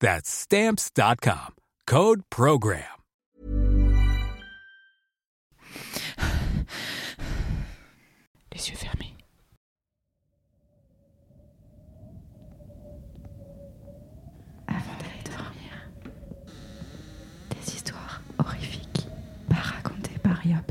That's Stamps.com. Code Program. Les yeux fermés. Avant d'aller dormir, des histoires horrifiques, racontées par Yop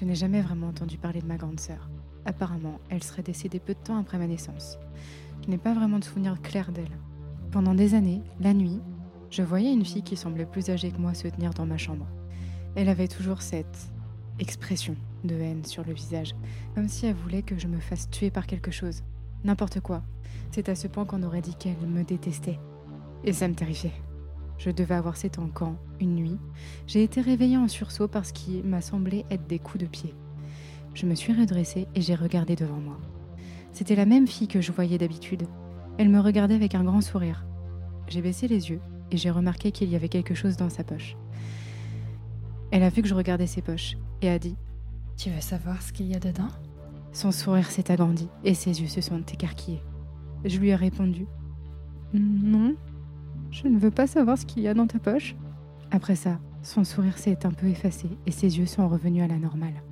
Je n'ai jamais vraiment entendu parler de ma grande sœur. Apparemment, elle serait décédée peu de temps après ma naissance. Je n'ai pas vraiment de souvenir clair d'elle. Pendant des années, la nuit, je voyais une fille qui semblait plus âgée que moi se tenir dans ma chambre. Elle avait toujours cette expression de haine sur le visage, comme si elle voulait que je me fasse tuer par quelque chose. N'importe quoi. C'est à ce point qu'on aurait dit qu'elle me détestait. Et ça me terrifiait. Je devais avoir 7 ans quand, une nuit, j'ai été réveillée en sursaut parce qu'il m'a semblé être des coups de pied. Je me suis redressée et j'ai regardé devant moi. C'était la même fille que je voyais d'habitude. Elle me regardait avec un grand sourire. J'ai baissé les yeux et j'ai remarqué qu'il y avait quelque chose dans sa poche. Elle a vu que je regardais ses poches et a dit Tu veux savoir ce qu'il y a dedans? Son sourire s'est agrandi et ses yeux se sont écarquillés. Je lui ai répondu Non, je ne veux pas savoir ce qu'il y a dans ta poche. Après ça, son sourire s'est un peu effacé et ses yeux sont revenus à la normale.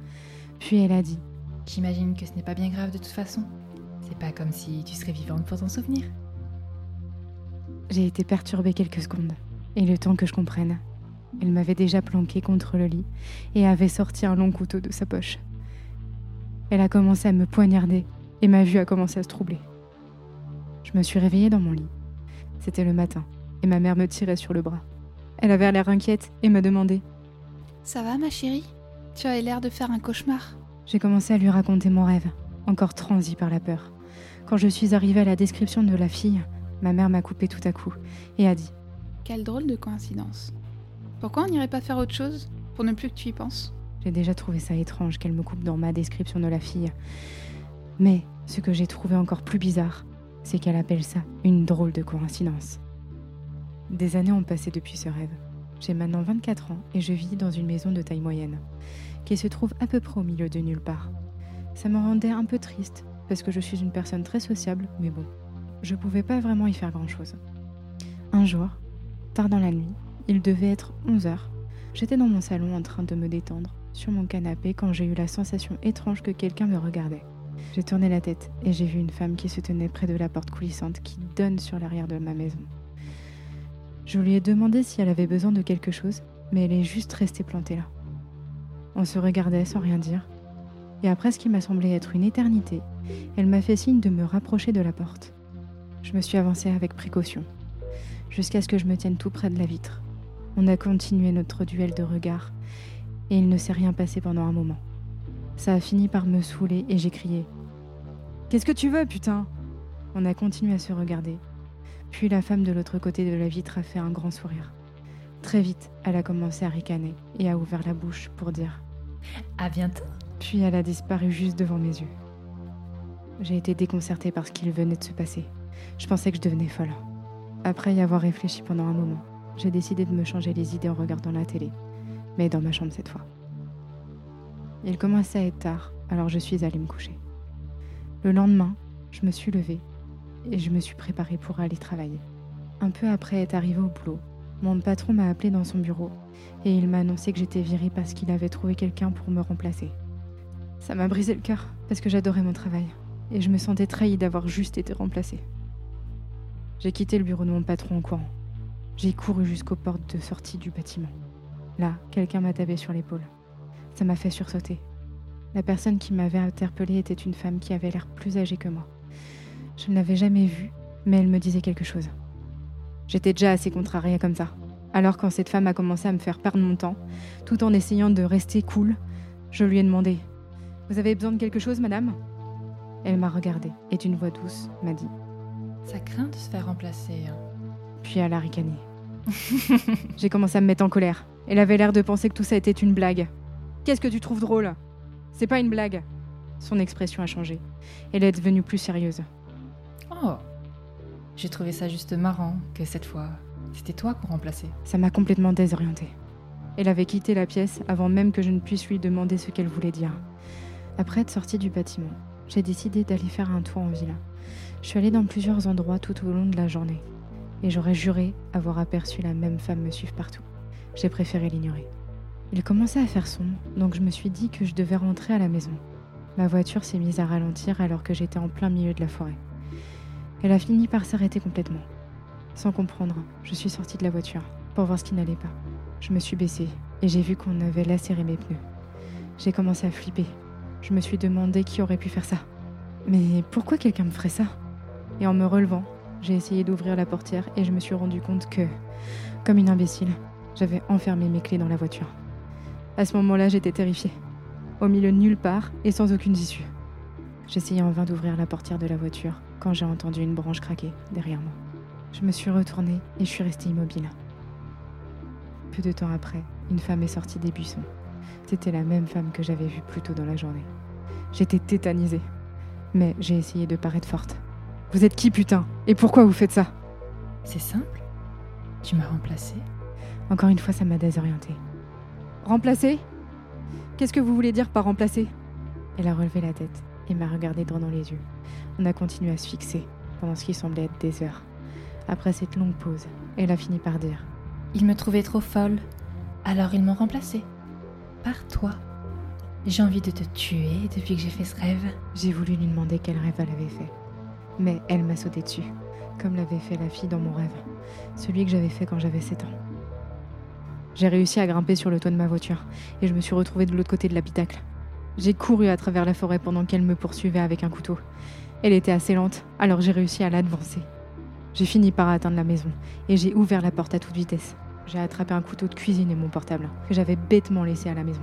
Puis elle a dit J'imagine que ce n'est pas bien grave de toute façon. C'est pas comme si tu serais vivante pour t'en souvenir. J'ai été perturbée quelques secondes, et le temps que je comprenne, elle m'avait déjà planqué contre le lit et avait sorti un long couteau de sa poche. Elle a commencé à me poignarder et ma vue a commencé à se troubler. Je me suis réveillée dans mon lit. C'était le matin et ma mère me tirait sur le bras. Elle avait l'air inquiète et me demandait Ça va, ma chérie? Tu as l'air de faire un cauchemar. J'ai commencé à lui raconter mon rêve, encore transi par la peur. Quand je suis arrivée à la description de la fille, ma mère m'a coupé tout à coup et a dit Quelle drôle de coïncidence. Pourquoi on n'irait pas faire autre chose pour ne plus que tu y penses? J'ai déjà trouvé ça étrange qu'elle me coupe dans ma description de la fille. Mais ce que j'ai trouvé encore plus bizarre, c'est qu'elle appelle ça une drôle de coïncidence. Des années ont passé depuis ce rêve. J'ai maintenant 24 ans et je vis dans une maison de taille moyenne, qui se trouve à peu près au milieu de nulle part. Ça me rendait un peu triste, parce que je suis une personne très sociable, mais bon, je pouvais pas vraiment y faire grand-chose. Un jour, tard dans la nuit, il devait être 11 heures, j'étais dans mon salon en train de me détendre sur mon canapé quand j'ai eu la sensation étrange que quelqu'un me regardait. J'ai tourné la tête et j'ai vu une femme qui se tenait près de la porte coulissante qui donne sur l'arrière de ma maison. Je lui ai demandé si elle avait besoin de quelque chose, mais elle est juste restée plantée là. On se regardait sans rien dire, et après ce qui m'a semblé être une éternité, elle m'a fait signe de me rapprocher de la porte. Je me suis avancée avec précaution, jusqu'à ce que je me tienne tout près de la vitre. On a continué notre duel de regards, et il ne s'est rien passé pendant un moment. Ça a fini par me saouler et j'ai crié Qu'est-ce que tu veux, putain? On a continué à se regarder. Puis la femme de l'autre côté de la vitre a fait un grand sourire. Très vite, elle a commencé à ricaner et a ouvert la bouche pour dire À bientôt. Puis elle a disparu juste devant mes yeux. J'ai été déconcertée par ce qu'il venait de se passer. Je pensais que je devenais folle. Après y avoir réfléchi pendant un moment, j'ai décidé de me changer les idées en regardant la télé, mais dans ma chambre cette fois. Il commençait à être tard, alors je suis allée me coucher. Le lendemain, je me suis levée et je me suis préparée pour aller travailler. Un peu après être arrivée au boulot, mon patron m'a appelé dans son bureau et il m'a annoncé que j'étais virée parce qu'il avait trouvé quelqu'un pour me remplacer. Ça m'a brisé le cœur parce que j'adorais mon travail et je me sentais trahie d'avoir juste été remplacée. J'ai quitté le bureau de mon patron en courant. J'ai couru jusqu'aux portes de sortie du bâtiment. Là, quelqu'un m'a tapé sur l'épaule. Ça m'a fait sursauter. La personne qui m'avait interpellée était une femme qui avait l'air plus âgée que moi. Je ne l'avais jamais vue, mais elle me disait quelque chose. J'étais déjà assez contrariée comme ça. Alors quand cette femme a commencé à me faire perdre mon temps, tout en essayant de rester cool, je lui ai demandé Vous avez besoin de quelque chose, madame? Elle m'a regardée et d'une voix douce m'a dit Ça craint de se faire remplacer. hein. Puis elle a ricané. J'ai commencé à me mettre en colère. Elle avait l'air de penser que tout ça était une blague. Qu'est-ce que tu trouves drôle? C'est pas une blague. Son expression a changé. Elle est devenue plus sérieuse. Oh J'ai trouvé ça juste marrant que cette fois, c'était toi qu'on remplaçait. Ça m'a complètement désorientée. Elle avait quitté la pièce avant même que je ne puisse lui demander ce qu'elle voulait dire. Après être sortie du bâtiment, j'ai décidé d'aller faire un tour en ville. Je suis allée dans plusieurs endroits tout au long de la journée. Et j'aurais juré avoir aperçu la même femme me suivre partout. J'ai préféré l'ignorer. Il commençait à faire sombre, donc je me suis dit que je devais rentrer à la maison. Ma voiture s'est mise à ralentir alors que j'étais en plein milieu de la forêt. Elle a fini par s'arrêter complètement. Sans comprendre, je suis sortie de la voiture pour voir ce qui n'allait pas. Je me suis baissée et j'ai vu qu'on avait lacéré mes pneus. J'ai commencé à flipper. Je me suis demandé qui aurait pu faire ça. Mais pourquoi quelqu'un me ferait ça? Et en me relevant, j'ai essayé d'ouvrir la portière et je me suis rendu compte que, comme une imbécile, j'avais enfermé mes clés dans la voiture. À ce moment-là, j'étais terrifiée. Au milieu de nulle part et sans aucune issue. J'essayais en vain d'ouvrir la portière de la voiture quand j'ai entendu une branche craquer derrière moi. Je me suis retournée et je suis restée immobile. Peu de temps après, une femme est sortie des buissons. C'était la même femme que j'avais vue plus tôt dans la journée. J'étais tétanisée. Mais j'ai essayé de paraître forte. Vous êtes qui, putain? Et pourquoi vous faites ça? C'est simple Tu m'as remplacé Encore une fois, ça m'a désorientée. Remplacer Qu'est-ce que vous voulez dire par remplacer Elle a relevé la tête et m'a regardé droit dans les yeux. On a continué à se fixer pendant ce qui semblait être des heures. Après cette longue pause, elle a fini par dire Ils me trouvaient trop folle, alors ils m'ont remplacée. Par toi. J'ai envie de te tuer depuis que j'ai fait ce rêve. J'ai voulu lui demander quel rêve elle avait fait. Mais elle m'a sauté dessus, comme l'avait fait la fille dans mon rêve, celui que j'avais fait quand j'avais 7 ans. J'ai réussi à grimper sur le toit de ma voiture et je me suis retrouvée de l'autre côté de l'habitacle. J'ai couru à travers la forêt pendant qu'elle me poursuivait avec un couteau. Elle était assez lente, alors j'ai réussi à l'advancer. J'ai fini par atteindre la maison et j'ai ouvert la porte à toute vitesse. J'ai attrapé un couteau de cuisine et mon portable, que j'avais bêtement laissé à la maison.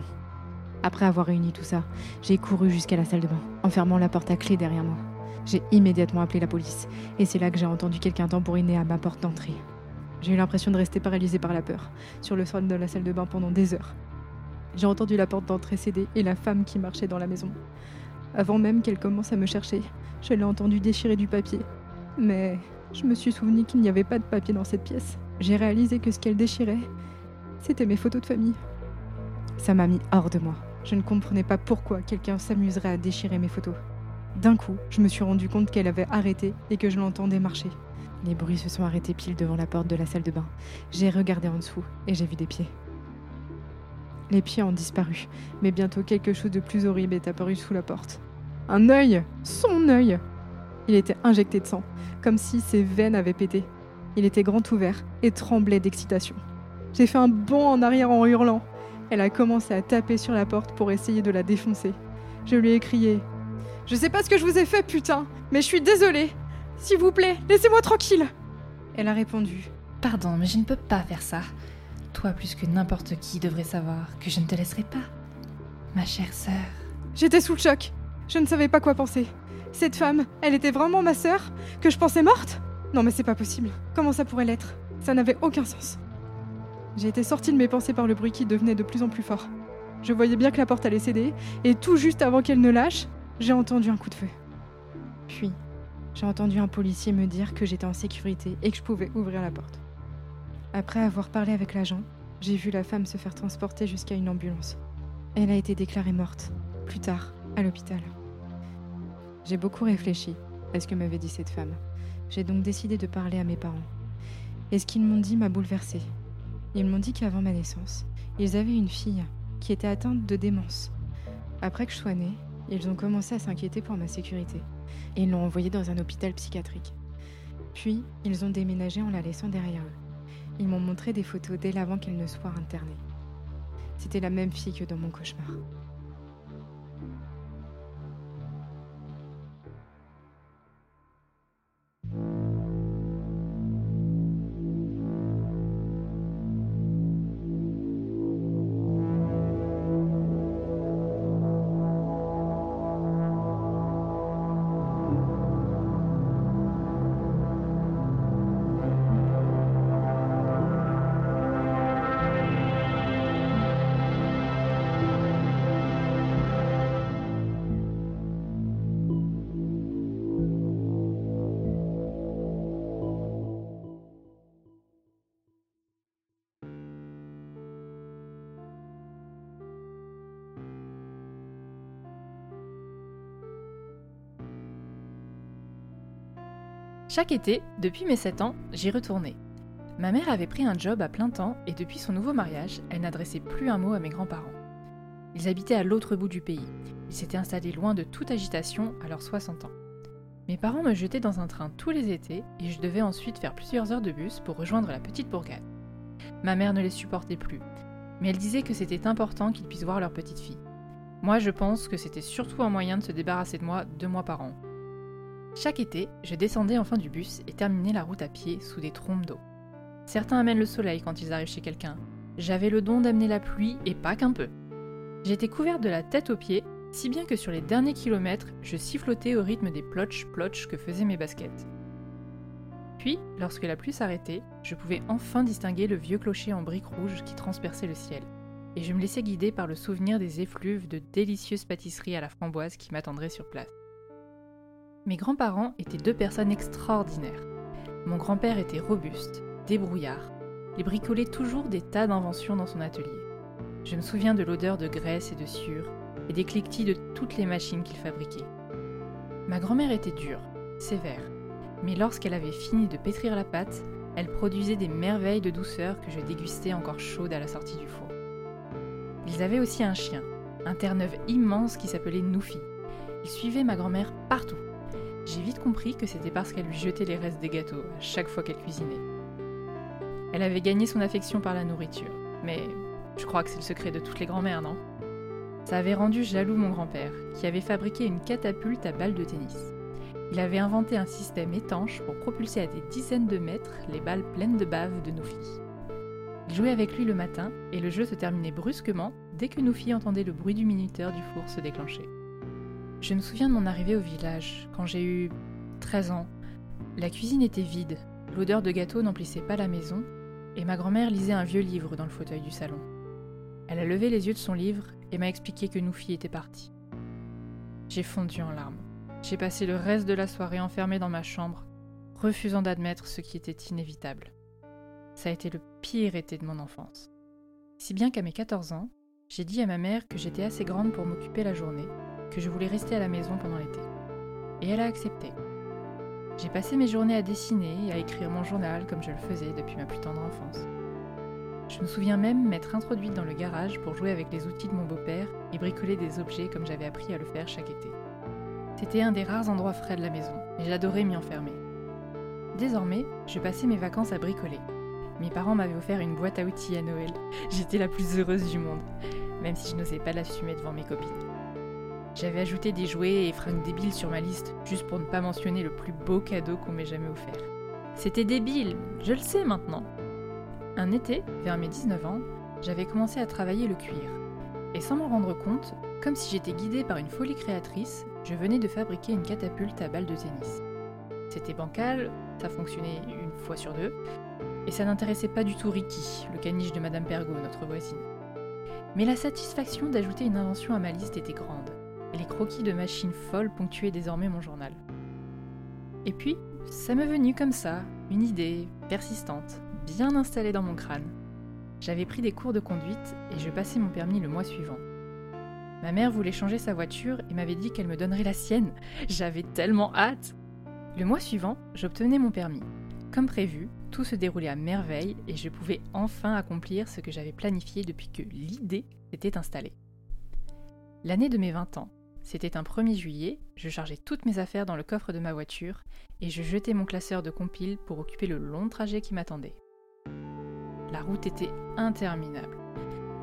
Après avoir réuni tout ça, j'ai couru jusqu'à la salle de bain, en fermant la porte à clé derrière moi. J'ai immédiatement appelé la police, et c'est là que j'ai entendu quelqu'un tambouriner à ma porte d'entrée. J'ai eu l'impression de rester paralysée par la peur, sur le sol de la salle de bain pendant des heures. J'ai entendu la porte d'entrée céder et la femme qui marchait dans la maison. Avant même qu'elle commence à me chercher, je l'ai entendu déchirer du papier. Mais je me suis souvenu qu'il n'y avait pas de papier dans cette pièce. J'ai réalisé que ce qu'elle déchirait, c'était mes photos de famille. Ça m'a mis hors de moi. Je ne comprenais pas pourquoi quelqu'un s'amuserait à déchirer mes photos. D'un coup, je me suis rendu compte qu'elle avait arrêté et que je l'entendais marcher. Les bruits se sont arrêtés pile devant la porte de la salle de bain. J'ai regardé en dessous et j'ai vu des pieds. Les pieds ont disparu, mais bientôt quelque chose de plus horrible est apparu sous la porte. Un œil Son œil Il était injecté de sang, comme si ses veines avaient pété. Il était grand ouvert et tremblait d'excitation. J'ai fait un bond en arrière en hurlant. Elle a commencé à taper sur la porte pour essayer de la défoncer. Je lui ai crié Je sais pas ce que je vous ai fait, putain, mais je suis désolée. S'il vous plaît, laissez-moi tranquille. Elle a répondu Pardon, mais je ne peux pas faire ça. Toi plus que n'importe qui devrais savoir que je ne te laisserai pas. Ma chère sœur. J'étais sous le choc. Je ne savais pas quoi penser. Cette femme, elle était vraiment ma sœur? Que je pensais morte? Non mais c'est pas possible. Comment ça pourrait l'être? Ça n'avait aucun sens. J'ai été sortie de mes pensées par le bruit qui devenait de plus en plus fort. Je voyais bien que la porte allait céder, et tout juste avant qu'elle ne lâche, j'ai entendu un coup de feu. Puis, j'ai entendu un policier me dire que j'étais en sécurité et que je pouvais ouvrir la porte. Après avoir parlé avec l'agent, j'ai vu la femme se faire transporter jusqu'à une ambulance. Elle a été déclarée morte, plus tard, à l'hôpital. J'ai beaucoup réfléchi à ce que m'avait dit cette femme. J'ai donc décidé de parler à mes parents. Et ce qu'ils m'ont dit m'a bouleversée. Ils m'ont dit qu'avant ma naissance, ils avaient une fille qui était atteinte de démence. Après que je sois née, ils ont commencé à s'inquiéter pour ma sécurité et ils l'ont envoyée dans un hôpital psychiatrique. Puis, ils ont déménagé en la laissant derrière eux. Ils m'ont montré des photos dès avant qu'elle ne soit internée. C'était la même fille que dans mon cauchemar. Chaque été, depuis mes 7 ans, j'y retournais. Ma mère avait pris un job à plein temps et depuis son nouveau mariage, elle n'adressait plus un mot à mes grands-parents. Ils habitaient à l'autre bout du pays. Ils s'étaient installés loin de toute agitation à leurs 60 ans. Mes parents me jetaient dans un train tous les étés et je devais ensuite faire plusieurs heures de bus pour rejoindre la petite bourgade. Ma mère ne les supportait plus, mais elle disait que c'était important qu'ils puissent voir leur petite fille. Moi, je pense que c'était surtout un moyen de se débarrasser de moi deux mois par an. Chaque été, je descendais enfin du bus et terminais la route à pied sous des trompes d'eau. Certains amènent le soleil quand ils arrivent chez quelqu'un. J'avais le don d'amener la pluie et pas qu'un peu. J'étais couverte de la tête aux pieds, si bien que sur les derniers kilomètres, je sifflotais au rythme des plotch-plotch que faisaient mes baskets. Puis, lorsque la pluie s'arrêtait, je pouvais enfin distinguer le vieux clocher en briques rouges qui transperçait le ciel, et je me laissais guider par le souvenir des effluves de délicieuses pâtisseries à la framboise qui m'attendraient sur place. Mes grands-parents étaient deux personnes extraordinaires. Mon grand-père était robuste, débrouillard. Il bricolait toujours des tas d'inventions dans son atelier. Je me souviens de l'odeur de graisse et de sueur et des cliquetis de toutes les machines qu'il fabriquait. Ma grand-mère était dure, sévère, mais lorsqu'elle avait fini de pétrir la pâte, elle produisait des merveilles de douceur que je dégustais encore chaudes à la sortie du four. Ils avaient aussi un chien, un terre-neuve immense qui s'appelait Noufi. Il suivait ma grand-mère partout. J'ai vite compris que c'était parce qu'elle lui jetait les restes des gâteaux à chaque fois qu'elle cuisinait. Elle avait gagné son affection par la nourriture, mais je crois que c'est le secret de toutes les grand-mères, non? Ça avait rendu jaloux mon grand-père, qui avait fabriqué une catapulte à balles de tennis. Il avait inventé un système étanche pour propulser à des dizaines de mètres les balles pleines de bave de Noufi. Il jouait avec lui le matin et le jeu se terminait brusquement dès que Noufi entendait le bruit du minuteur du four se déclencher. Je me souviens de mon arrivée au village, quand j'ai eu 13 ans. La cuisine était vide, l'odeur de gâteau n'emplissait pas la maison, et ma grand-mère lisait un vieux livre dans le fauteuil du salon. Elle a levé les yeux de son livre et m'a expliqué que Noufi était partie. J'ai fondu en larmes. J'ai passé le reste de la soirée enfermée dans ma chambre, refusant d'admettre ce qui était inévitable. Ça a été le pire été de mon enfance. Si bien qu'à mes 14 ans, j'ai dit à ma mère que j'étais assez grande pour m'occuper la journée que je voulais rester à la maison pendant l'été. Et elle a accepté. J'ai passé mes journées à dessiner et à écrire mon journal comme je le faisais depuis ma plus tendre enfance. Je me souviens même m'être introduite dans le garage pour jouer avec les outils de mon beau-père et bricoler des objets comme j'avais appris à le faire chaque été. C'était un des rares endroits frais de la maison et j'adorais m'y enfermer. Désormais, je passais mes vacances à bricoler. Mes parents m'avaient offert une boîte à outils à Noël. J'étais la plus heureuse du monde, même si je n'osais pas l'assumer devant mes copines. J'avais ajouté des jouets et fringues débiles sur ma liste, juste pour ne pas mentionner le plus beau cadeau qu'on m'ait jamais offert. C'était débile, je le sais maintenant. Un été, vers mes 19 ans, j'avais commencé à travailler le cuir. Et sans m'en rendre compte, comme si j'étais guidée par une folie créatrice, je venais de fabriquer une catapulte à balles de tennis. C'était bancal, ça fonctionnait une fois sur deux, et ça n'intéressait pas du tout Ricky, le caniche de Madame Pergot, notre voisine. Mais la satisfaction d'ajouter une invention à ma liste était grande, les croquis de machines folles ponctuaient désormais mon journal. Et puis, ça m'est venu comme ça, une idée persistante, bien installée dans mon crâne. J'avais pris des cours de conduite et je passais mon permis le mois suivant. Ma mère voulait changer sa voiture et m'avait dit qu'elle me donnerait la sienne. J'avais tellement hâte Le mois suivant, j'obtenais mon permis. Comme prévu, tout se déroulait à merveille et je pouvais enfin accomplir ce que j'avais planifié depuis que l'idée s'était installée. L'année de mes 20 ans, c'était un 1er juillet, je chargeais toutes mes affaires dans le coffre de ma voiture et je jetais mon classeur de compile pour occuper le long trajet qui m'attendait. La route était interminable.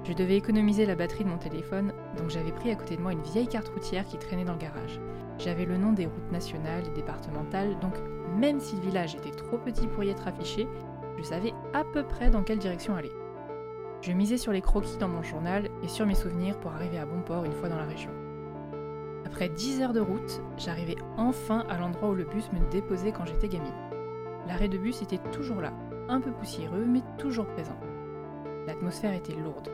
Je devais économiser la batterie de mon téléphone, donc j'avais pris à côté de moi une vieille carte routière qui traînait dans le garage. J'avais le nom des routes nationales et départementales, donc même si le village était trop petit pour y être affiché, je savais à peu près dans quelle direction aller. Je misais sur les croquis dans mon journal et sur mes souvenirs pour arriver à bon port une fois dans la région. Après 10 heures de route, j'arrivais enfin à l'endroit où le bus me déposait quand j'étais gamine. L'arrêt de bus était toujours là, un peu poussiéreux, mais toujours présent. L'atmosphère était lourde.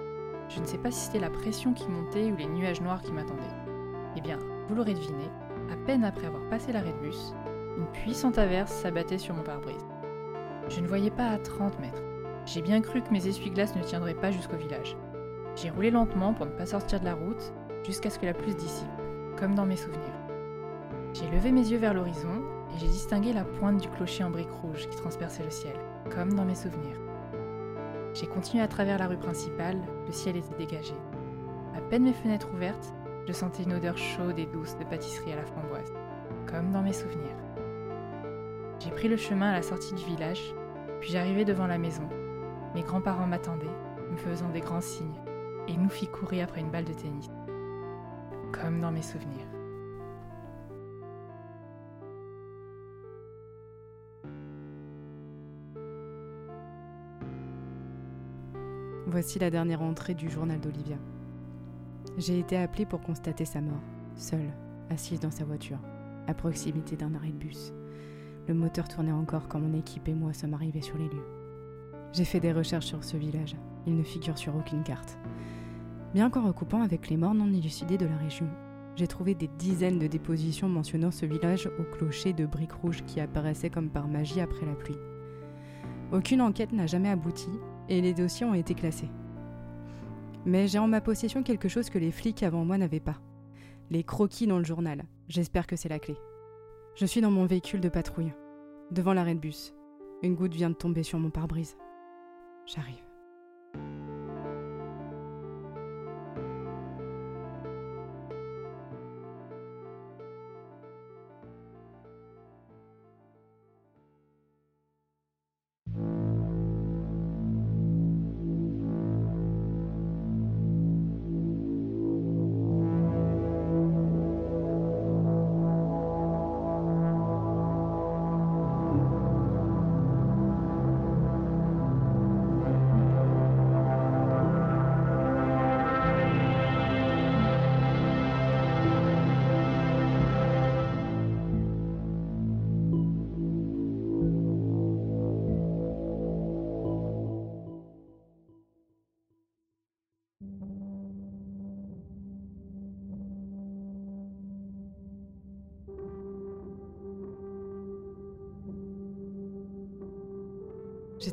Je ne sais pas si c'était la pression qui montait ou les nuages noirs qui m'attendaient. Eh bien, vous l'aurez deviné, à peine après avoir passé l'arrêt de bus, une puissante averse s'abattait sur mon pare-brise. Je ne voyais pas à 30 mètres. J'ai bien cru que mes essuie-glaces ne tiendraient pas jusqu'au village. J'ai roulé lentement pour ne pas sortir de la route jusqu'à ce que la pluie dissipe comme dans mes souvenirs. J'ai levé mes yeux vers l'horizon et j'ai distingué la pointe du clocher en briques rouges qui transperçait le ciel, comme dans mes souvenirs. J'ai continué à travers la rue principale, le ciel était dégagé. À peine mes fenêtres ouvertes, je sentais une odeur chaude et douce de pâtisserie à la framboise, comme dans mes souvenirs. J'ai pris le chemin à la sortie du village, puis j'arrivai devant la maison. Mes grands-parents m'attendaient, me faisant des grands signes, et nous fit courir après une balle de tennis comme dans mes souvenirs. Voici la dernière entrée du journal d'Olivia. J'ai été appelée pour constater sa mort, seule, assise dans sa voiture, à proximité d'un arrêt de bus. Le moteur tournait encore quand mon équipe et moi sommes arrivés sur les lieux. J'ai fait des recherches sur ce village. Il ne figure sur aucune carte bien qu'en recoupant avec les morts non élucidés de la région. J'ai trouvé des dizaines de dépositions mentionnant ce village au clocher de briques rouges qui apparaissait comme par magie après la pluie. Aucune enquête n'a jamais abouti et les dossiers ont été classés. Mais j'ai en ma possession quelque chose que les flics avant moi n'avaient pas. Les croquis dans le journal. J'espère que c'est la clé. Je suis dans mon véhicule de patrouille, devant l'arrêt de bus. Une goutte vient de tomber sur mon pare-brise. J'arrive.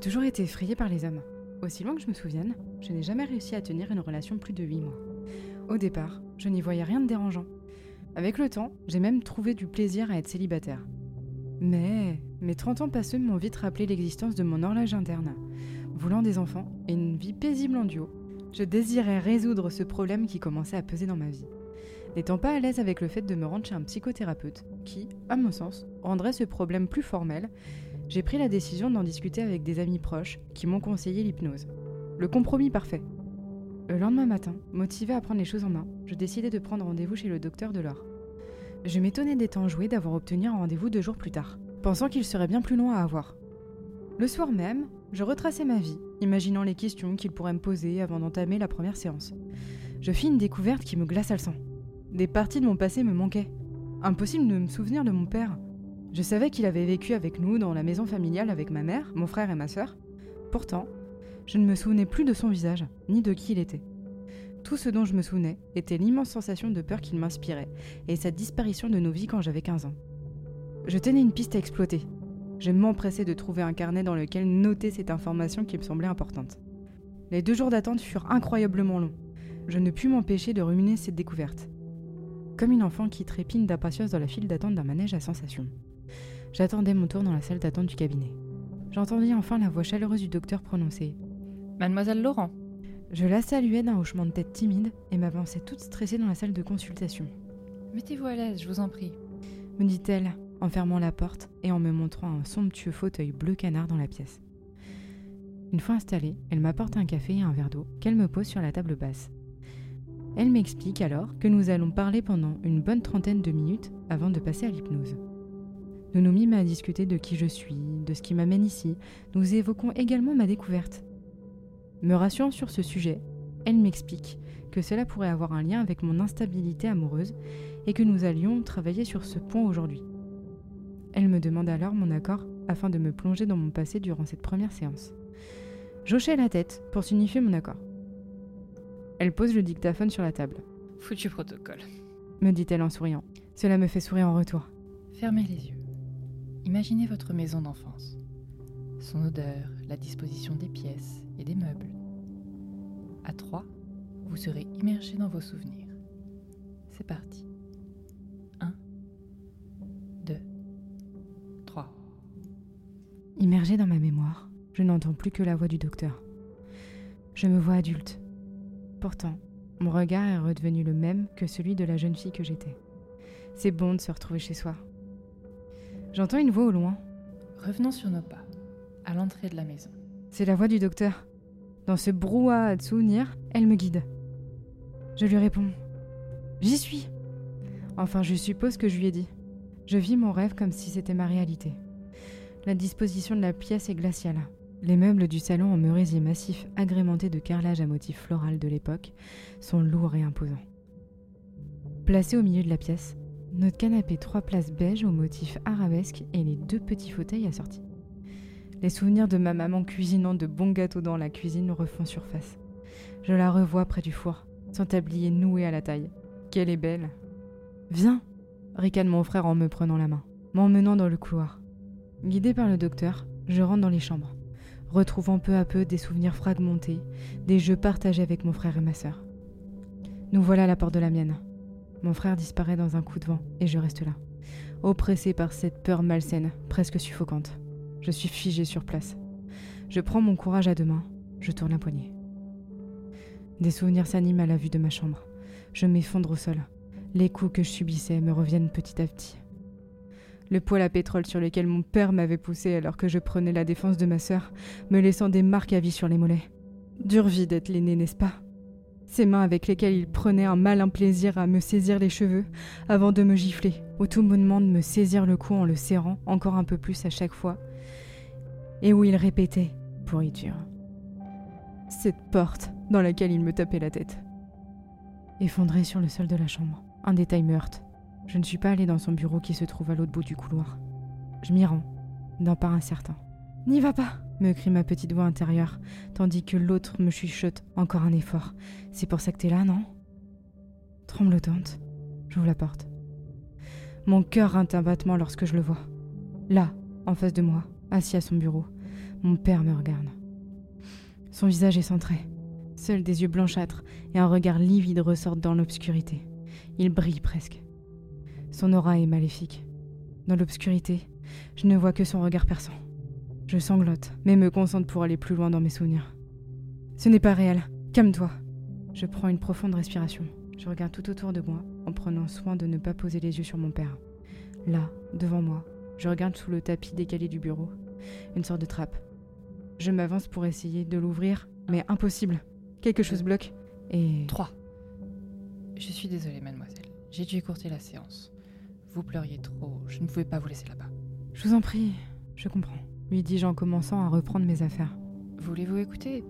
Toujours été effrayée par les hommes. Aussi loin que je me souvienne, je n'ai jamais réussi à tenir une relation plus de 8 mois. Au départ, je n'y voyais rien de dérangeant. Avec le temps, j'ai même trouvé du plaisir à être célibataire. Mais mes 30 ans passés m'ont vite rappelé l'existence de mon horloge interne. Voulant des enfants et une vie paisible en duo, je désirais résoudre ce problème qui commençait à peser dans ma vie. N'étant pas à l'aise avec le fait de me rendre chez un psychothérapeute, qui, à mon sens, rendrait ce problème plus formel, j'ai pris la décision d'en discuter avec des amis proches qui m'ont conseillé l'hypnose. Le compromis parfait. Le lendemain matin, motivé à prendre les choses en main, je décidai de prendre rendez-vous chez le docteur Delors. Je m'étonnais des temps joués d'avoir obtenu un rendez-vous deux jours plus tard, pensant qu'il serait bien plus long à avoir. Le soir même, je retraçais ma vie imaginant les questions qu'il pourrait me poser avant d'entamer la première séance. Je fis une découverte qui me glaça le sang. Des parties de mon passé me manquaient. Impossible de me souvenir de mon père. Je savais qu'il avait vécu avec nous dans la maison familiale avec ma mère, mon frère et ma sœur. Pourtant, je ne me souvenais plus de son visage, ni de qui il était. Tout ce dont je me souvenais était l'immense sensation de peur qu'il m'inspirait et sa disparition de nos vies quand j'avais 15 ans. Je tenais une piste à exploiter. Je m'empressais de trouver un carnet dans lequel noter cette information qui me semblait importante. Les deux jours d'attente furent incroyablement longs. Je ne pus m'empêcher de ruminer cette découverte. Comme une enfant qui trépine d'impatience dans la file d'attente d'un manège à sensations. J'attendais mon tour dans la salle d'attente du cabinet. J'entendis enfin la voix chaleureuse du docteur prononcer Mademoiselle Laurent, je la saluais d'un hochement de tête timide et m'avançai toute stressée dans la salle de consultation. mettez-vous à l'aise, je vous en prie. Me dit-elle en fermant la porte et en me montrant un somptueux fauteuil bleu canard dans la pièce. Une fois installée, elle m'apporte un café et un verre d'eau qu'elle me pose sur la table basse. Elle m'explique alors que nous allons parler pendant une bonne trentaine de minutes avant de passer à l'hypnose. Nous nous mîmes à discuter de qui je suis, de ce qui m'amène ici. Nous évoquons également ma découverte, me rassurant sur ce sujet, elle m'explique que cela pourrait avoir un lien avec mon instabilité amoureuse et que nous allions travailler sur ce point aujourd'hui. Elle me demande alors mon accord afin de me plonger dans mon passé durant cette première séance. J'hochai la tête pour signifier mon accord. Elle pose le dictaphone sur la table. Foutu protocole. Me dit-elle en souriant. Cela me fait sourire en retour. Fermez les yeux. Imaginez votre maison d'enfance. Son odeur, la disposition des pièces et des meubles. À trois, vous serez immergé dans vos souvenirs. C'est parti. 1, 2, 3. Immergé dans ma mémoire, je n'entends plus que la voix du docteur. Je me vois adulte. Pourtant, mon regard est redevenu le même que celui de la jeune fille que j'étais. C'est bon de se retrouver chez soi. J'entends une voix au loin. Revenons sur nos pas à l'entrée de la maison. C'est la voix du docteur. Dans ce brouhaha de souvenirs, elle me guide. Je lui réponds J'y suis Enfin, je suppose que je lui ai dit. Je vis mon rêve comme si c'était ma réalité. La disposition de la pièce est glaciale. Les meubles du salon en merisier massif agrémentés de carrelage à motif floral de l'époque sont lourds et imposants. Placé au milieu de la pièce, notre canapé trois places beige au motif arabesque et les deux petits fauteuils assortis. Les souvenirs de ma maman cuisinant de bons gâteaux dans la cuisine refont surface. Je la revois près du four, son tablier noué à la taille. Qu'elle est belle. Viens ricane mon frère en me prenant la main, m'emmenant dans le couloir. Guidé par le docteur, je rentre dans les chambres, retrouvant peu à peu des souvenirs fragmentés, des jeux partagés avec mon frère et ma sœur. Nous voilà à la porte de la mienne. Mon frère disparaît dans un coup de vent et je reste là, oppressé par cette peur malsaine, presque suffocante. Je suis figé sur place. Je prends mon courage à deux mains. Je tourne la poignée. Des souvenirs s'animent à la vue de ma chambre. Je m'effondre au sol. Les coups que je subissais me reviennent petit à petit. Le poêle à pétrole sur lequel mon père m'avait poussé alors que je prenais la défense de ma sœur, me laissant des marques à vie sur les mollets. Dure vie d'être l'aîné, n'est-ce pas? Ces mains avec lesquelles il prenait un malin plaisir à me saisir les cheveux avant de me gifler, au tout moment de me saisir le cou en le serrant encore un peu plus à chaque fois et où il répétait pourriture. Cette porte dans laquelle il me tapait la tête. Effondré sur le sol de la chambre, un détail meurtre. Je ne suis pas allé dans son bureau qui se trouve à l'autre bout du couloir. Je m'y rends, d'un pas incertain. N'y va pas me crie ma petite voix intérieure, tandis que l'autre me chuchote encore un effort. C'est pour ça que t'es là, non? Tremblotante, j'ouvre la porte. Mon cœur rint un battement lorsque je le vois. Là, en face de moi, assis à son bureau. Mon père me regarde. Son visage est centré. Seuls des yeux blanchâtres et un regard livide ressortent dans l'obscurité. Il brille presque. Son aura est maléfique. Dans l'obscurité, je ne vois que son regard perçant. Je sanglote, mais me concentre pour aller plus loin dans mes souvenirs. Ce n'est pas réel. Calme-toi. Je prends une profonde respiration. Je regarde tout autour de moi en prenant soin de ne pas poser les yeux sur mon père. Là, devant moi, je regarde sous le tapis décalé du bureau. Une sorte de trappe. Je m'avance pour essayer de l'ouvrir, mais impossible. Quelque chose bloque. Et. 3. Je suis désolée, mademoiselle. J'ai dû écourter la séance. Vous pleuriez trop, je ne pouvais pas vous laisser là-bas. Je vous en prie, je comprends, lui dis-je en commençant à reprendre mes affaires. Voulez-vous écouter?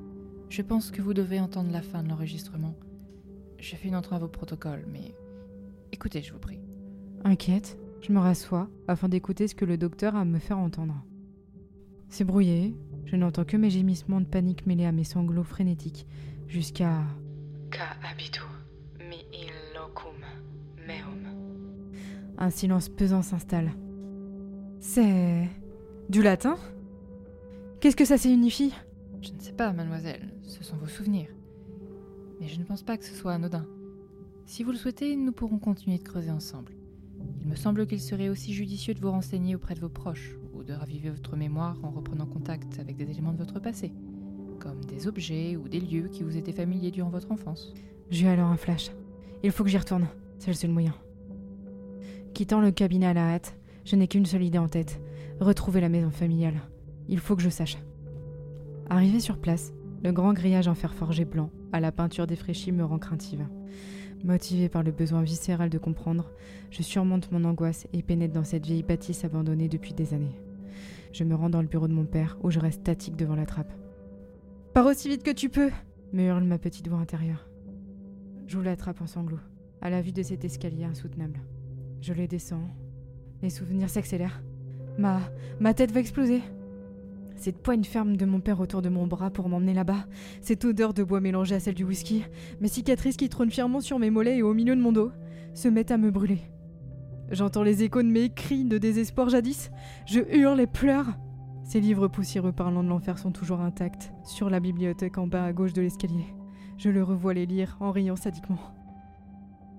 Je pense que vous devez entendre la fin de l'enregistrement. Je fais une entrée à vos protocoles, mais écoutez, je vous prie. Inquiète, je me rassois afin d'écouter ce que le docteur a à me faire entendre. C'est brouillé, je n'entends que mes gémissements de panique mêlés à mes sanglots frénétiques, jusqu'à. Ca habito mi locum meum. Un silence pesant s'installe. C'est. Du latin? Qu'est-ce que ça signifie? Je ne sais pas, mademoiselle, ce sont vos souvenirs. Mais je ne pense pas que ce soit anodin. Si vous le souhaitez, nous pourrons continuer de creuser ensemble. Il me semble qu'il serait aussi judicieux de vous renseigner auprès de vos proches, ou de raviver votre mémoire en reprenant contact avec des éléments de votre passé, comme des objets ou des lieux qui vous étaient familiers durant votre enfance. J'ai alors un flash. Il faut que j'y retourne. C'est le seul moyen. Quittant le cabinet à la hâte, je n'ai qu'une seule idée en tête. Retrouver la maison familiale. Il faut que je sache. Arrivé sur place, le grand grillage en fer forgé blanc, à la peinture défraîchie, me rend craintive. Motivé par le besoin viscéral de comprendre, je surmonte mon angoisse et pénètre dans cette vieille bâtisse abandonnée depuis des années. Je me rends dans le bureau de mon père, où je reste statique devant la trappe. Pars aussi vite que tu peux me hurle ma petite voix intérieure. J'ouvre la trappe en sanglots, à la vue de cet escalier insoutenable. Je les descends. Les souvenirs s'accélèrent. Ma, ma tête va exploser. Cette poigne ferme de mon père autour de mon bras pour m'emmener là-bas, cette odeur de bois mélangée à celle du whisky, mes cicatrices qui trônent fièrement sur mes mollets et au milieu de mon dos, se mettent à me brûler. J'entends les échos de mes cris de désespoir jadis. Je hurle et pleure. Ces livres poussiéreux parlant de l'enfer sont toujours intacts, sur la bibliothèque en bas à gauche de l'escalier. Je le revois les lire en riant sadiquement.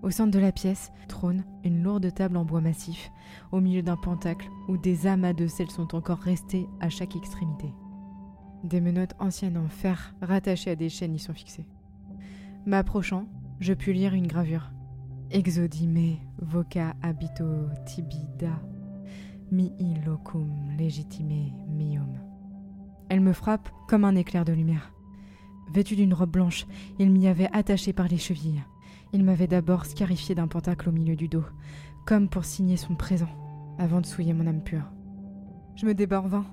Au centre de la pièce trône une lourde table en bois massif, au milieu d'un pentacle où des amas de sel sont encore restés à chaque extrémité. Des menottes anciennes en fer rattachées à des chaînes y sont fixées. M'approchant, je pus lire une gravure. Exodime voca habito tibida mihi locum legitime meum. Elle me frappe comme un éclair de lumière. Vêtu d'une robe blanche, il m'y avait attaché par les chevilles. Il m'avait d'abord scarifié d'un pentacle au milieu du dos, comme pour signer son présent, avant de souiller mon âme pure. Je me débat vain.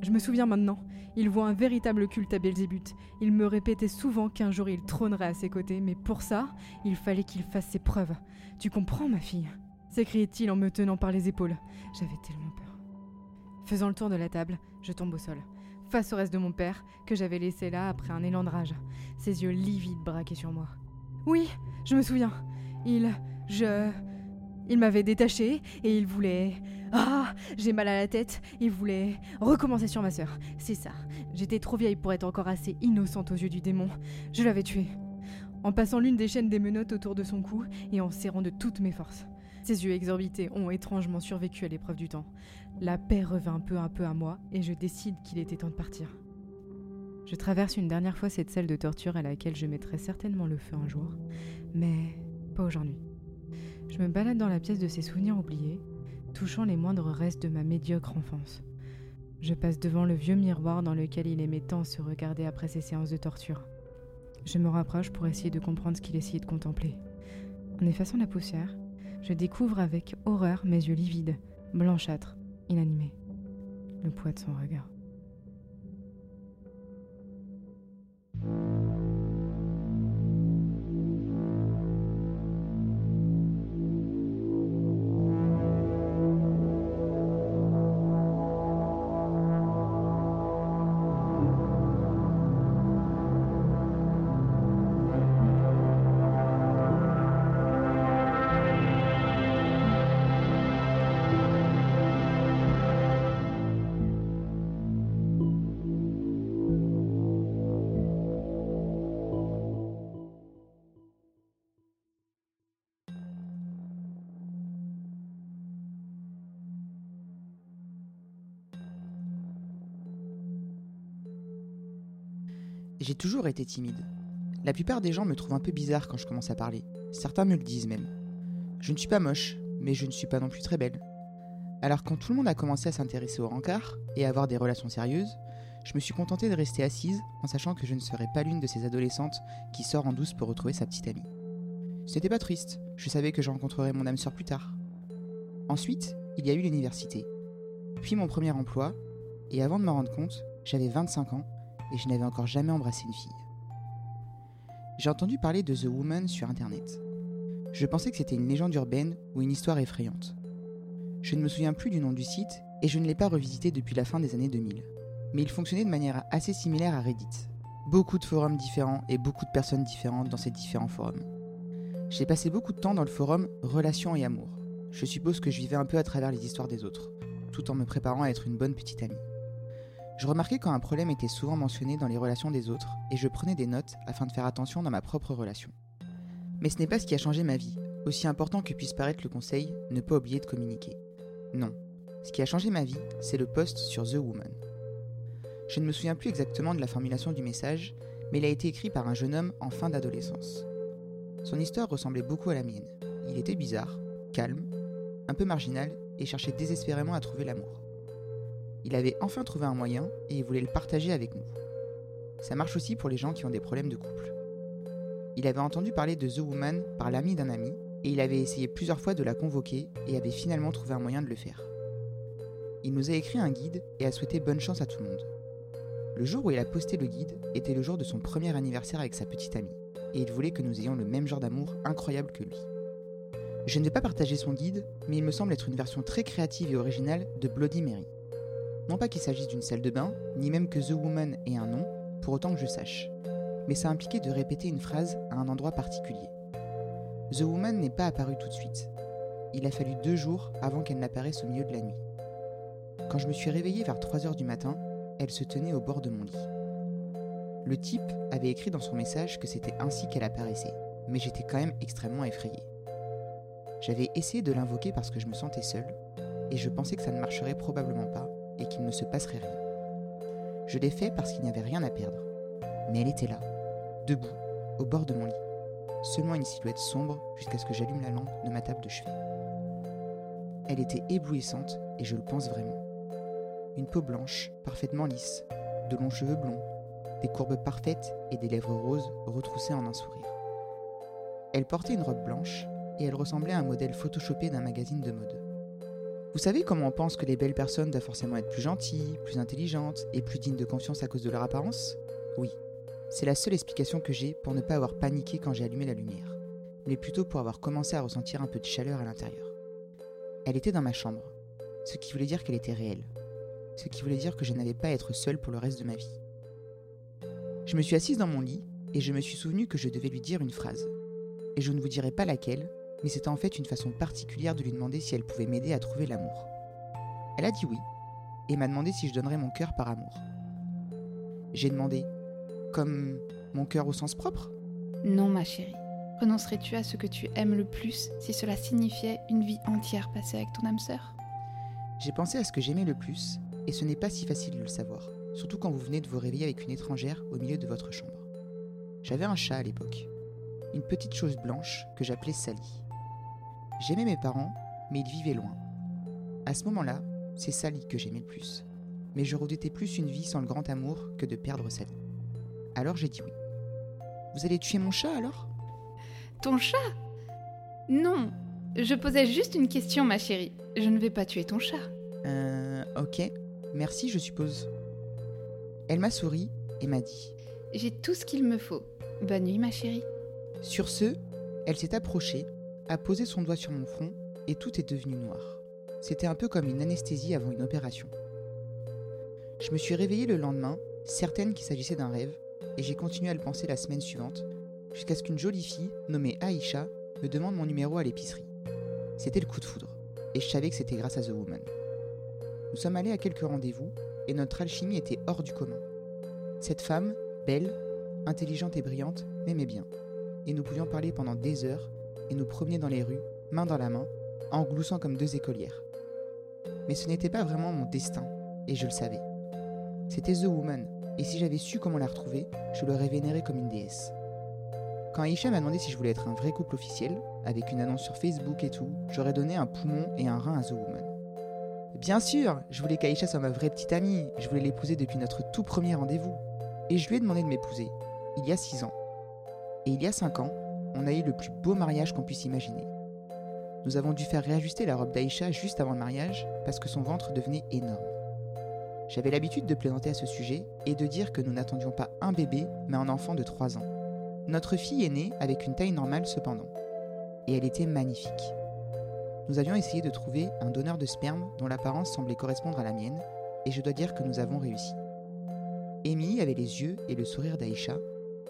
Je me souviens maintenant, il voit un véritable culte à Belzébuth. Il me répétait souvent qu'un jour il trônerait à ses côtés, mais pour ça, il fallait qu'il fasse ses preuves. Tu comprends, ma fille? s'écriait-il en me tenant par les épaules. J'avais tellement peur. Faisant le tour de la table, je tombe au sol, face au reste de mon père, que j'avais laissé là après un élan de ses yeux livides braqués sur moi. Oui, je me souviens. Il. Je. Il m'avait détaché et il voulait. Ah J'ai mal à la tête. Il voulait recommencer sur ma sœur. C'est ça. J'étais trop vieille pour être encore assez innocente aux yeux du démon. Je l'avais tué. En passant l'une des chaînes des menottes autour de son cou et en serrant de toutes mes forces. Ses yeux exorbités ont étrangement survécu à l'épreuve du temps. La paix revint peu à peu à moi et je décide qu'il était temps de partir. Je traverse une dernière fois cette salle de torture à laquelle je mettrai certainement le feu un jour, mais pas aujourd'hui. Je me balade dans la pièce de ces souvenirs oubliés, touchant les moindres restes de ma médiocre enfance. Je passe devant le vieux miroir dans lequel il aimait tant se regarder après ses séances de torture. Je me rapproche pour essayer de comprendre ce qu'il essayait de contempler. En effaçant la poussière, je découvre avec horreur mes yeux livides, blanchâtres, inanimés. Le poids de son regard. thank you J'ai toujours été timide. La plupart des gens me trouvent un peu bizarre quand je commence à parler. Certains me le disent même. Je ne suis pas moche, mais je ne suis pas non plus très belle. Alors quand tout le monde a commencé à s'intéresser au rencard et à avoir des relations sérieuses, je me suis contentée de rester assise en sachant que je ne serais pas l'une de ces adolescentes qui sort en douce pour retrouver sa petite amie. Ce n'était pas triste, je savais que je rencontrerais mon âme sœur plus tard. Ensuite, il y a eu l'université, puis mon premier emploi, et avant de me rendre compte, j'avais 25 ans et je n'avais encore jamais embrassé une fille. J'ai entendu parler de The Woman sur internet. Je pensais que c'était une légende urbaine ou une histoire effrayante. Je ne me souviens plus du nom du site et je ne l'ai pas revisité depuis la fin des années 2000. Mais il fonctionnait de manière assez similaire à Reddit. Beaucoup de forums différents et beaucoup de personnes différentes dans ces différents forums. J'ai passé beaucoup de temps dans le forum Relations et Amour. Je suppose que je vivais un peu à travers les histoires des autres, tout en me préparant à être une bonne petite amie. Je remarquais quand un problème était souvent mentionné dans les relations des autres et je prenais des notes afin de faire attention dans ma propre relation. Mais ce n'est pas ce qui a changé ma vie. Aussi important que puisse paraître le conseil, ne pas oublier de communiquer. Non. Ce qui a changé ma vie, c'est le post sur The Woman. Je ne me souviens plus exactement de la formulation du message, mais il a été écrit par un jeune homme en fin d'adolescence. Son histoire ressemblait beaucoup à la mienne. Il était bizarre, calme, un peu marginal et cherchait désespérément à trouver l'amour. Il avait enfin trouvé un moyen et il voulait le partager avec nous. Ça marche aussi pour les gens qui ont des problèmes de couple. Il avait entendu parler de The Woman par l'ami d'un ami et il avait essayé plusieurs fois de la convoquer et avait finalement trouvé un moyen de le faire. Il nous a écrit un guide et a souhaité bonne chance à tout le monde. Le jour où il a posté le guide était le jour de son premier anniversaire avec sa petite amie, et il voulait que nous ayons le même genre d'amour incroyable que lui. Je ne vais pas partager son guide, mais il me semble être une version très créative et originale de Bloody Mary. Non pas qu'il s'agisse d'une salle de bain, ni même que The Woman ait un nom, pour autant que je sache, mais ça impliquait de répéter une phrase à un endroit particulier. The Woman n'est pas apparue tout de suite. Il a fallu deux jours avant qu'elle n'apparaisse au milieu de la nuit. Quand je me suis réveillé vers 3 heures du matin, elle se tenait au bord de mon lit. Le type avait écrit dans son message que c'était ainsi qu'elle apparaissait, mais j'étais quand même extrêmement effrayé. J'avais essayé de l'invoquer parce que je me sentais seul, et je pensais que ça ne marcherait probablement pas qu'il ne se passerait rien. Je l'ai fait parce qu'il n'y avait rien à perdre. Mais elle était là, debout, au bord de mon lit, seulement une silhouette sombre jusqu'à ce que j'allume la lampe de ma table de chevet. Elle était éblouissante et je le pense vraiment. Une peau blanche, parfaitement lisse, de longs cheveux blonds, des courbes parfaites et des lèvres roses retroussées en un sourire. Elle portait une robe blanche et elle ressemblait à un modèle photoshopé d'un magazine de mode. Vous savez comment on pense que les belles personnes doivent forcément être plus gentilles, plus intelligentes et plus dignes de confiance à cause de leur apparence? Oui. C'est la seule explication que j'ai pour ne pas avoir paniqué quand j'ai allumé la lumière, mais plutôt pour avoir commencé à ressentir un peu de chaleur à l'intérieur. Elle était dans ma chambre, ce qui voulait dire qu'elle était réelle, ce qui voulait dire que je n'allais pas être seule pour le reste de ma vie. Je me suis assise dans mon lit et je me suis souvenu que je devais lui dire une phrase. Et je ne vous dirai pas laquelle, mais c'était en fait une façon particulière de lui demander si elle pouvait m'aider à trouver l'amour. Elle a dit oui, et m'a demandé si je donnerais mon cœur par amour. J'ai demandé, comme mon cœur au sens propre? Non, ma chérie. Renoncerais-tu à ce que tu aimes le plus si cela signifiait une vie entière passée avec ton âme sœur? J'ai pensé à ce que j'aimais le plus, et ce n'est pas si facile de le savoir, surtout quand vous venez de vous réveiller avec une étrangère au milieu de votre chambre. J'avais un chat à l'époque, une petite chose blanche que j'appelais Sally. J'aimais mes parents, mais ils vivaient loin. À ce moment-là, c'est Sally que j'aimais le plus. Mais je redoutais plus une vie sans le grand amour que de perdre Sally. Alors j'ai dit oui. Vous allez tuer mon chat alors? Ton chat? Non, je posais juste une question, ma chérie. Je ne vais pas tuer ton chat. Euh, ok. Merci, je suppose. Elle m'a souri et m'a dit J'ai tout ce qu'il me faut. Bonne nuit, ma chérie. Sur ce, elle s'est approchée, a posé son doigt sur mon front et tout est devenu noir. C'était un peu comme une anesthésie avant une opération. Je me suis réveillée le lendemain, certaine qu'il s'agissait d'un rêve, et j'ai continué à le penser la semaine suivante, jusqu'à ce qu'une jolie fille, nommée Aïcha, me demande mon numéro à l'épicerie. C'était le coup de foudre, et je savais que c'était grâce à The Woman. Nous sommes allés à quelques rendez-vous, et notre alchimie était hors du commun. Cette femme, belle, intelligente et brillante, m'aimait bien, et nous pouvions parler pendant des heures, et nous promener dans les rues, main dans la main, en gloussant comme deux écolières. Mais ce n'était pas vraiment mon destin, et je le savais. C'était The Woman, et si j'avais su comment la retrouver, je l'aurais vénérée comme une déesse. Quand Aisha m'a demandé si je voulais être un vrai couple officiel, avec une annonce sur Facebook et tout, j'aurais donné un poumon et un rein à The Woman. Bien sûr, je voulais qu'Aïcha soit ma vraie petite amie, je voulais l'épouser depuis notre tout premier rendez-vous. Et je lui ai demandé de m'épouser, il y a 6 ans. Et il y a 5 ans, on a eu le plus beau mariage qu'on puisse imaginer. Nous avons dû faire réajuster la robe d'Aïcha juste avant le mariage parce que son ventre devenait énorme. J'avais l'habitude de plaisanter à ce sujet et de dire que nous n'attendions pas un bébé, mais un enfant de 3 ans. Notre fille est née avec une taille normale cependant. Et elle était magnifique. Nous avions essayé de trouver un donneur de sperme dont l'apparence semblait correspondre à la mienne, et je dois dire que nous avons réussi. Amy avait les yeux et le sourire d'Aïcha,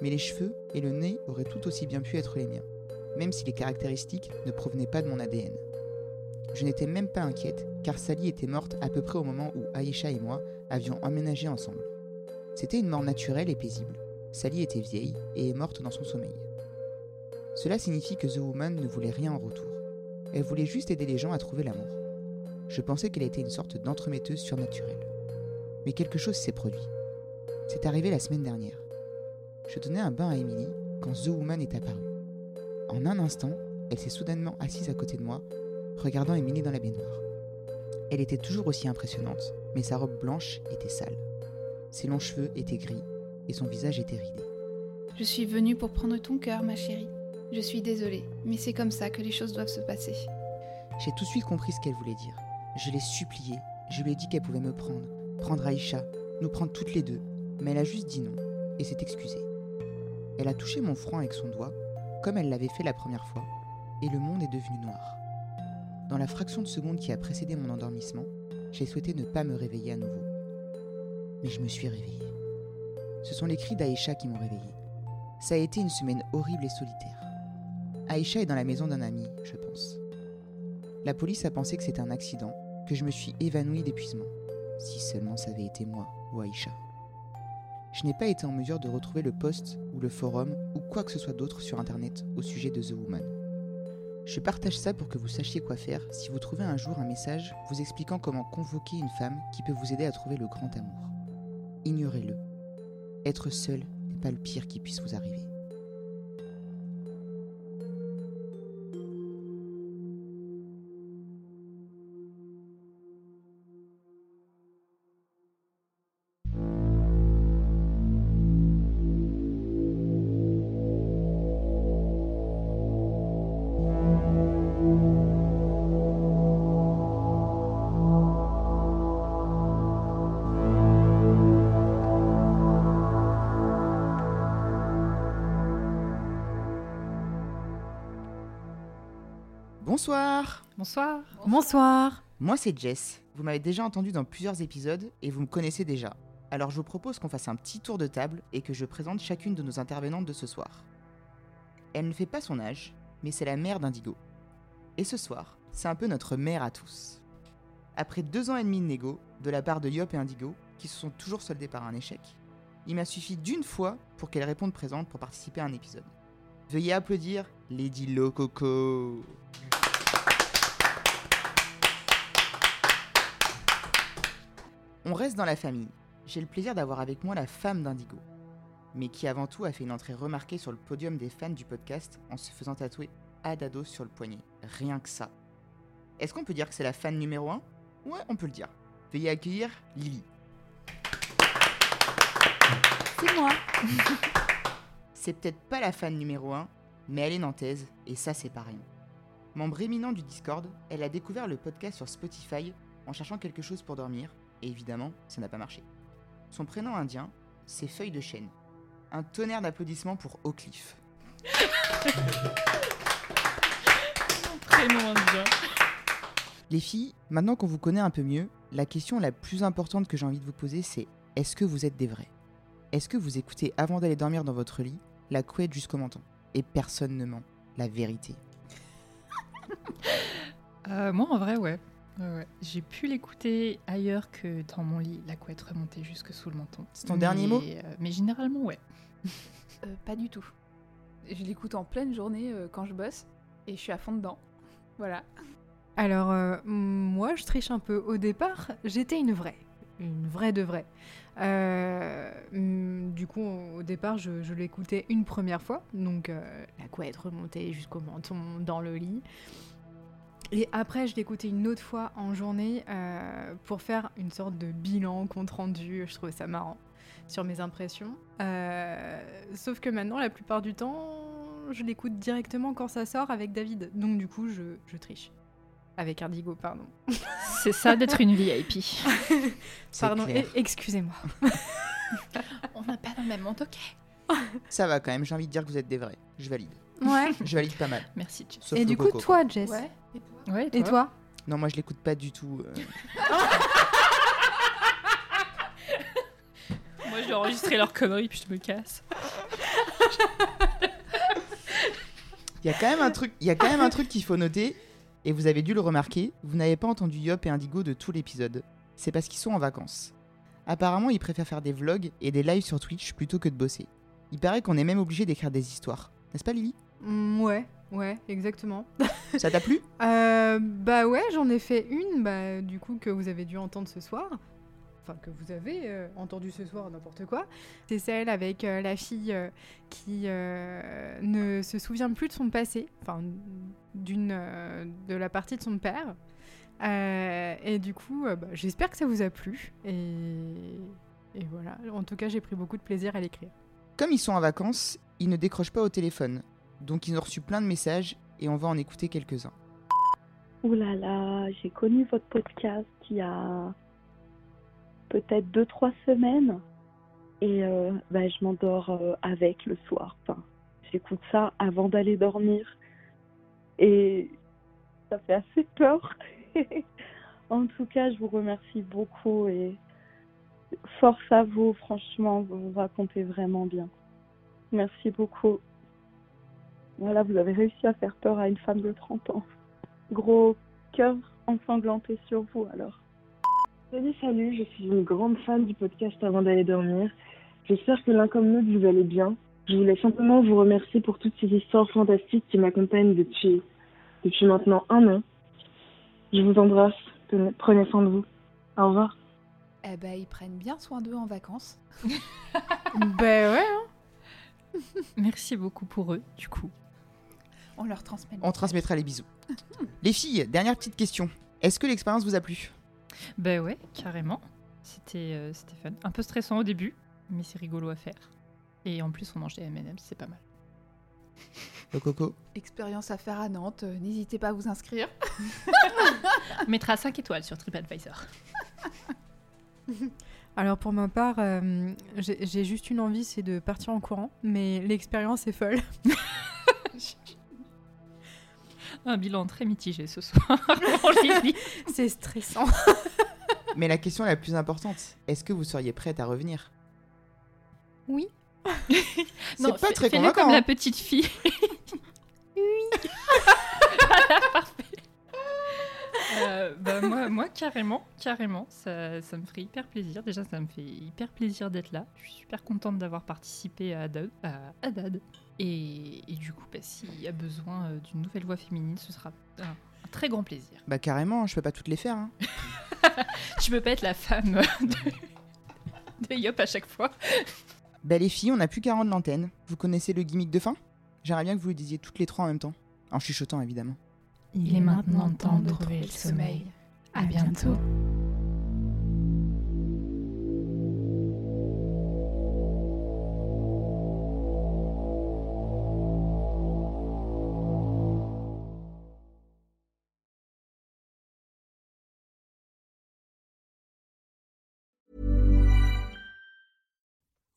mais les cheveux et le nez auraient tout aussi bien pu être les miens, même si les caractéristiques ne provenaient pas de mon ADN. Je n'étais même pas inquiète, car Sally était morte à peu près au moment où Aïcha et moi avions emménagé ensemble. C'était une mort naturelle et paisible. Sally était vieille et est morte dans son sommeil. Cela signifie que The Woman ne voulait rien en retour. Elle voulait juste aider les gens à trouver l'amour. Je pensais qu'elle était une sorte d'entremetteuse surnaturelle. Mais quelque chose s'est produit. C'est arrivé la semaine dernière. Je donnais un bain à Emily quand The Woman est apparue. En un instant, elle s'est soudainement assise à côté de moi, regardant Emily dans la baignoire. Elle était toujours aussi impressionnante, mais sa robe blanche était sale. Ses longs cheveux étaient gris et son visage était ridé. Je suis venue pour prendre ton cœur, ma chérie. Je suis désolée, mais c'est comme ça que les choses doivent se passer. J'ai tout de suite compris ce qu'elle voulait dire. Je l'ai suppliée, je lui ai dit qu'elle pouvait me prendre, prendre Aïcha, nous prendre toutes les deux, mais elle a juste dit non et s'est excusée. Elle a touché mon front avec son doigt, comme elle l'avait fait la première fois, et le monde est devenu noir. Dans la fraction de seconde qui a précédé mon endormissement, j'ai souhaité ne pas me réveiller à nouveau. Mais je me suis réveillée. Ce sont les cris d'Aïcha qui m'ont réveillée. Ça a été une semaine horrible et solitaire. Aïcha est dans la maison d'un ami, je pense. La police a pensé que c'était un accident, que je me suis évanouie d'épuisement. Si seulement ça avait été moi ou Aïcha. Je n'ai pas été en mesure de retrouver le post ou le forum ou quoi que ce soit d'autre sur internet au sujet de The Woman. Je partage ça pour que vous sachiez quoi faire si vous trouvez un jour un message vous expliquant comment convoquer une femme qui peut vous aider à trouver le grand amour. Ignorez-le. Être seul n'est pas le pire qui puisse vous arriver. Bonsoir Bonsoir. Moi c'est Jess. Vous m'avez déjà entendu dans plusieurs épisodes et vous me connaissez déjà. Alors je vous propose qu'on fasse un petit tour de table et que je présente chacune de nos intervenantes de ce soir. Elle ne fait pas son âge, mais c'est la mère d'Indigo. Et ce soir, c'est un peu notre mère à tous. Après deux ans et demi de négo, de la part de Yop et Indigo, qui se sont toujours soldés par un échec, il m'a suffi d'une fois pour qu'elle réponde présente pour participer à un épisode. Veuillez applaudir Lady Lococo. On reste dans la famille. J'ai le plaisir d'avoir avec moi la femme d'Indigo, mais qui avant tout a fait une entrée remarquée sur le podium des fans du podcast en se faisant tatouer Adados sur le poignet. Rien que ça. Est-ce qu'on peut dire que c'est la fan numéro 1 Ouais, on peut le dire. Veuillez accueillir Lily. C'est moi. C'est peut-être pas la fan numéro 1, mais elle est nantaise, et ça c'est pareil. Membre éminent du Discord, elle a découvert le podcast sur Spotify en cherchant quelque chose pour dormir, et évidemment, ça n'a pas marché. Son prénom indien, c'est Feuille de Chêne. Un tonnerre d'applaudissements pour Oakleaf. Prénom indien. Les filles, maintenant qu'on vous connaît un peu mieux, la question la plus importante que j'ai envie de vous poser, c'est est-ce que vous êtes des vrais? Est-ce que vous écoutez avant d'aller dormir dans votre lit la couette jusqu'au menton? Et personne ne ment, la vérité. Euh, moi, en vrai, ouais. Ouais. J'ai pu l'écouter ailleurs que dans mon lit, la couette remontée jusque sous le menton. C'est ton dernier mot? Mais, euh, Mais généralement, ouais. Euh, pas du tout. Je l'écoute en pleine journée euh, quand je bosse et je suis à fond dedans. Voilà. Alors, euh, moi, je triche un peu. Au départ, j'étais une vraie. Une vraie de vraie. Euh, hum, du coup, au départ, je, je l'écoutais une première fois. Donc, euh, la couette remontée jusqu'au menton dans le lit. Et après, je l'écoutais une autre fois en journée euh, pour faire une sorte de bilan, compte rendu. Je trouvais ça marrant sur mes impressions. Euh, sauf que maintenant, la plupart du temps, je l'écoute directement quand ça sort avec David. Donc, du coup, je, je triche. Avec Indigo, pardon. C'est ça d'être une VIP. Pardon, e- excusez-moi. On n'a pas le même monde, ok. Ça va quand même, j'ai envie de dire que vous êtes des vrais. Je valide. Ouais. Je valide pas mal. Merci, Jess. Et le du coup, coco, toi, Jess Ouais. Et toi Ouais, Et toi Non, moi je l'écoute pas du tout. euh. Moi, je vais enregistrer leurs conneries, puis je me casse. Il y a quand même un truc, il y a quand même un truc qu'il faut noter, et vous avez dû le remarquer, vous n'avez pas entendu Yop et Indigo de tout l'épisode. C'est parce qu'ils sont en vacances. Apparemment, ils préfèrent faire des vlogs et des lives sur Twitch plutôt que de bosser. Il paraît qu'on est même obligé d'écrire des histoires. N'est-ce pas Lily? Mm, Ouais, ouais, exactement. Ça t'a plu? Euh, bah ouais, j'en ai fait une, bah, du coup, que vous avez dû entendre ce soir. Enfin, que vous avez euh, entendu ce soir, n'importe quoi. C'est celle avec euh, la fille qui ne se souvient plus de son passé, enfin, d'une, de la partie de son père. Et du coup, bah, j'espère que ça vous a plu. Et, et voilà, en tout cas, j'ai pris beaucoup de plaisir à l'écrire. Comme ils sont en vacances, ils ne décrochent pas au téléphone. Donc ils ont reçu plein de messages et on va en écouter quelques-uns. Ouh là là, j'ai connu votre podcast il y a peut-être deux, trois semaines. Et euh, bah, je m'endors euh, avec le soir. J'écoute ça avant d'aller dormir. Et ça fait assez peur. en tout cas, je vous remercie beaucoup et force à vous. Franchement, vous racontez vraiment bien. Merci beaucoup. Voilà, vous avez réussi à faire peur à une femme de 30 ans. Gros cœur ensanglanté sur vous alors. Salut, salut, je suis une grande fan du podcast avant d'aller dormir. J'espère que l'un comme l'autre vous allez bien. Je voulais simplement vous remercier pour toutes ces histoires fantastiques qui m'accompagnent depuis, depuis maintenant un an. Je vous embrasse, prenez soin de vous. Au revoir. Eh ben, ils prennent bien soin d'eux en vacances. bah ouais, hein. Merci beaucoup pour eux, du coup. On leur On transmettra les bisous. Les filles, dernière petite question. Est-ce que l'expérience vous a plu? Ben ouais, carrément. C'était euh, c'était fun. Un peu stressant au début, mais c'est rigolo à faire. Et en plus, on mange des M&M's, c'est pas mal. Le coco Expérience à faire à Nantes. euh, N'hésitez pas à vous inscrire. On mettra 5 étoiles sur TripAdvisor. Alors pour ma part, euh, j'ai j'ai juste une envie, c'est de partir en courant, mais l'expérience est folle. Un bilan très mitigé ce soir. c'est stressant. Mais la question la plus importante, est-ce que vous seriez prête à revenir? Oui. C'est Non, pas fais- très convaincant. comme hein. la petite fille. Oui. Voilà, parfait. Euh, bah, moi, moi, carrément, carrément, ça, ça me ferait hyper plaisir. Déjà, ça me fait hyper plaisir d'être là. Je suis super contente d'avoir participé à Haddad. À Haddad. Et, et du coup, bah, s'il y a besoin euh, d'une nouvelle voix féminine, ce sera un, un très grand plaisir. Bah carrément, je peux pas toutes les faire. hein. Je peux pas être la femme de, de Yop à chaque fois. Bah les filles, on n'a plus qu'à rendre l'antenne. Vous connaissez le gimmick de fin? J'aimerais bien que vous le disiez toutes les trois en même temps. En chuchotant évidemment. Il est maintenant temps de trouver le sommeil. À bientôt.